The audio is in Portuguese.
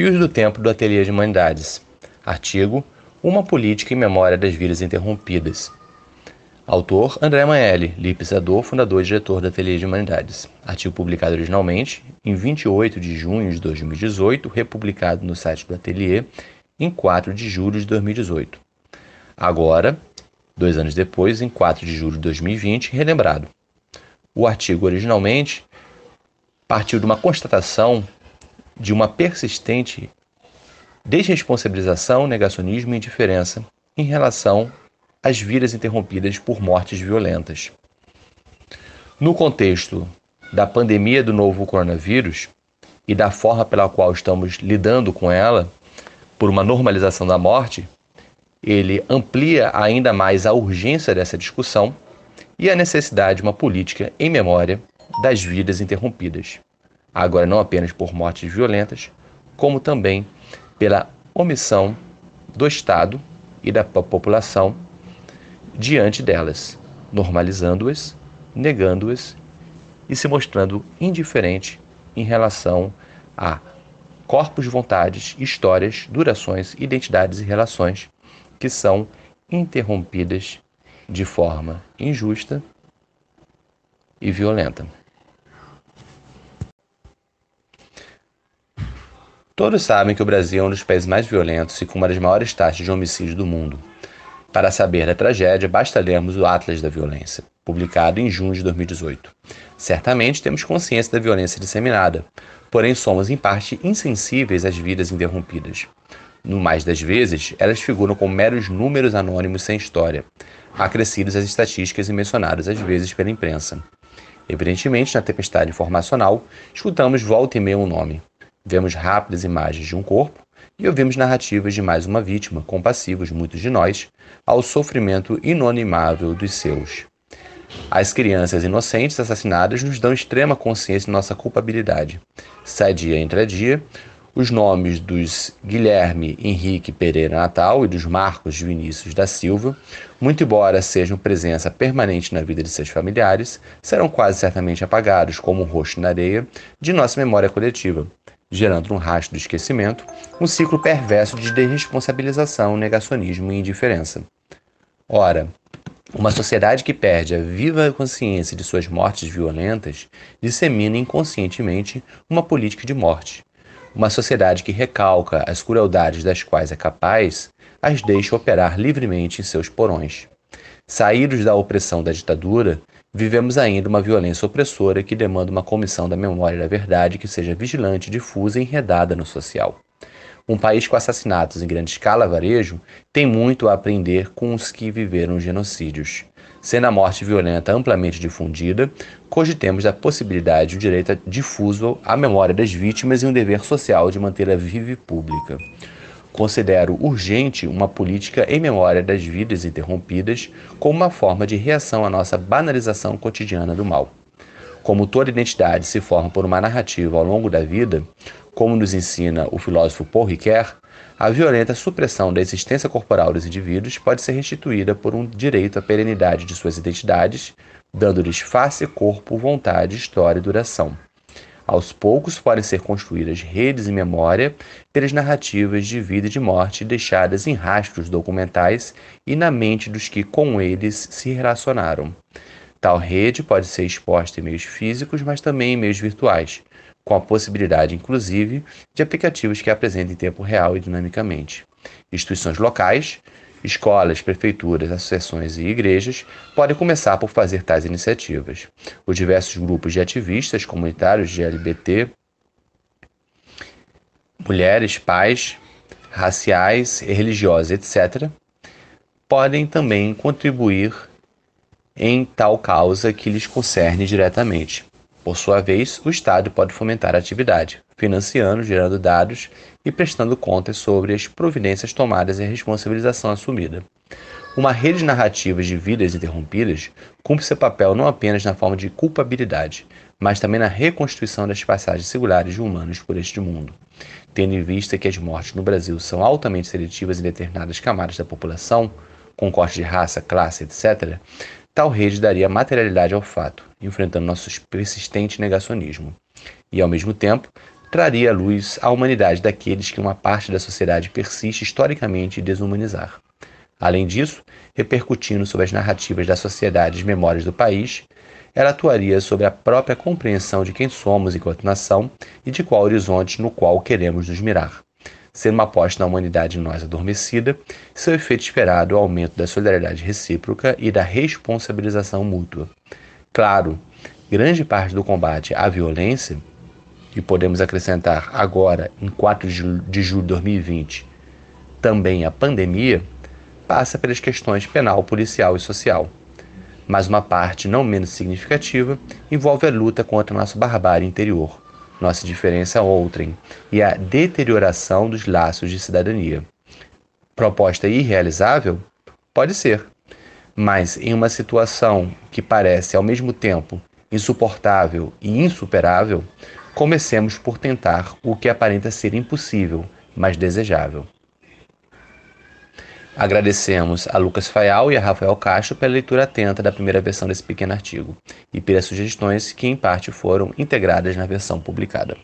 Fios do Tempo do Ateliê de Humanidades. Artigo Uma Política em Memória das Vidas Interrompidas. Autor André Manelli, lipizador, fundador e diretor do Ateliê de Humanidades. Artigo publicado originalmente em 28 de junho de 2018, republicado no site do Ateliê em 4 de julho de 2018. Agora, dois anos depois, em 4 de julho de 2020, relembrado. O artigo originalmente partiu de uma constatação de uma persistente desresponsabilização, negacionismo e indiferença em relação às vidas interrompidas por mortes violentas. No contexto da pandemia do novo coronavírus e da forma pela qual estamos lidando com ela, por uma normalização da morte, ele amplia ainda mais a urgência dessa discussão e a necessidade de uma política em memória das vidas interrompidas agora não apenas por mortes violentas, como também pela omissão do Estado e da população diante delas, normalizando-as, negando-as e se mostrando indiferente em relação a corpos, vontades, histórias, durações, identidades e relações que são interrompidas de forma injusta e violenta. Todos sabem que o Brasil é um dos países mais violentos e com uma das maiores taxas de homicídio do mundo. Para saber da tragédia, basta lermos o Atlas da Violência, publicado em junho de 2018. Certamente temos consciência da violência disseminada, porém somos em parte insensíveis às vidas interrompidas. No mais das vezes, elas figuram como meros números anônimos sem história, acrescidos às estatísticas e mencionados às vezes pela imprensa. Evidentemente, na tempestade informacional, escutamos volta e meia um nome. Vemos rápidas imagens de um corpo e ouvimos narrativas de mais uma vítima, compassivos, muitos de nós, ao sofrimento inonimável dos seus. As crianças inocentes assassinadas nos dão extrema consciência de nossa culpabilidade. Sai dia entre dia, os nomes dos Guilherme Henrique Pereira Natal e dos Marcos Vinícius da Silva, muito embora sejam presença permanente na vida de seus familiares, serão quase certamente apagados como um rosto na areia de nossa memória coletiva, gerando um rastro de esquecimento, um ciclo perverso de desresponsabilização, negacionismo e indiferença. Ora, uma sociedade que perde a viva consciência de suas mortes violentas dissemina inconscientemente uma política de morte. Uma sociedade que recalca as crueldades das quais é capaz, as deixa operar livremente em seus porões. Saídos da opressão da ditadura, Vivemos ainda uma violência opressora que demanda uma comissão da memória e da verdade que seja vigilante, difusa e enredada no social. Um país com assassinatos em grande escala varejo tem muito a aprender com os que viveram genocídios. Sendo a morte violenta amplamente difundida, cogitemos a possibilidade de direito difuso à memória das vítimas e um dever social de mantê-la viva e pública. Considero urgente uma política em memória das vidas interrompidas como uma forma de reação à nossa banalização cotidiana do mal. Como toda identidade se forma por uma narrativa ao longo da vida, como nos ensina o filósofo Paul Ricoeur, a violenta supressão da existência corporal dos indivíduos pode ser restituída por um direito à perenidade de suas identidades, dando-lhes face, corpo, vontade, história e duração. Aos poucos podem ser construídas redes em memória pelas narrativas de vida e de morte deixadas em rastros documentais e na mente dos que com eles se relacionaram. Tal rede pode ser exposta em meios físicos, mas também em meios virtuais, com a possibilidade, inclusive, de aplicativos que apresentem em tempo real e dinamicamente. Instituições locais, Escolas, prefeituras, associações e igrejas podem começar por fazer tais iniciativas. Os diversos grupos de ativistas comunitários de LGBT, mulheres, pais, raciais, religiosos, etc., podem também contribuir em tal causa que lhes concerne diretamente. Por sua vez, o Estado pode fomentar a atividade, financiando, gerando dados e prestando contas sobre as providências tomadas e a responsabilização assumida. Uma rede de narrativas de vidas interrompidas cumpre seu papel não apenas na forma de culpabilidade, mas também na reconstituição das passagens singulares de humanos por este mundo. Tendo em vista que as mortes no Brasil são altamente seletivas em determinadas camadas da população, com corte de raça, classe, etc., tal rede daria materialidade ao fato, enfrentando nosso persistente negacionismo. E, ao mesmo tempo, traria à luz a humanidade daqueles que uma parte da sociedade persiste historicamente desumanizar. Além disso, repercutindo sobre as narrativas da sociedade e memórias do país, ela atuaria sobre a própria compreensão de quem somos enquanto nação e de qual horizonte no qual queremos nos mirar. Ser uma aposta na humanidade em nós adormecida, seu efeito esperado é o aumento da solidariedade recíproca e da responsabilização mútua. Claro, grande parte do combate à violência, e podemos acrescentar agora, em 4 de julho de 2020, também a pandemia, passa pelas questões penal, policial e social mas uma parte não menos significativa envolve a luta contra nossa barbárie interior, nossa diferença outrem e a deterioração dos laços de cidadania. Proposta irrealizável? Pode ser, mas em uma situação que parece ao mesmo tempo insuportável e insuperável, comecemos por tentar o que aparenta ser impossível, mas desejável. Agradecemos a Lucas Fayal e a Rafael Castro pela leitura atenta da primeira versão desse pequeno artigo e pelas sugestões que, em parte, foram integradas na versão publicada.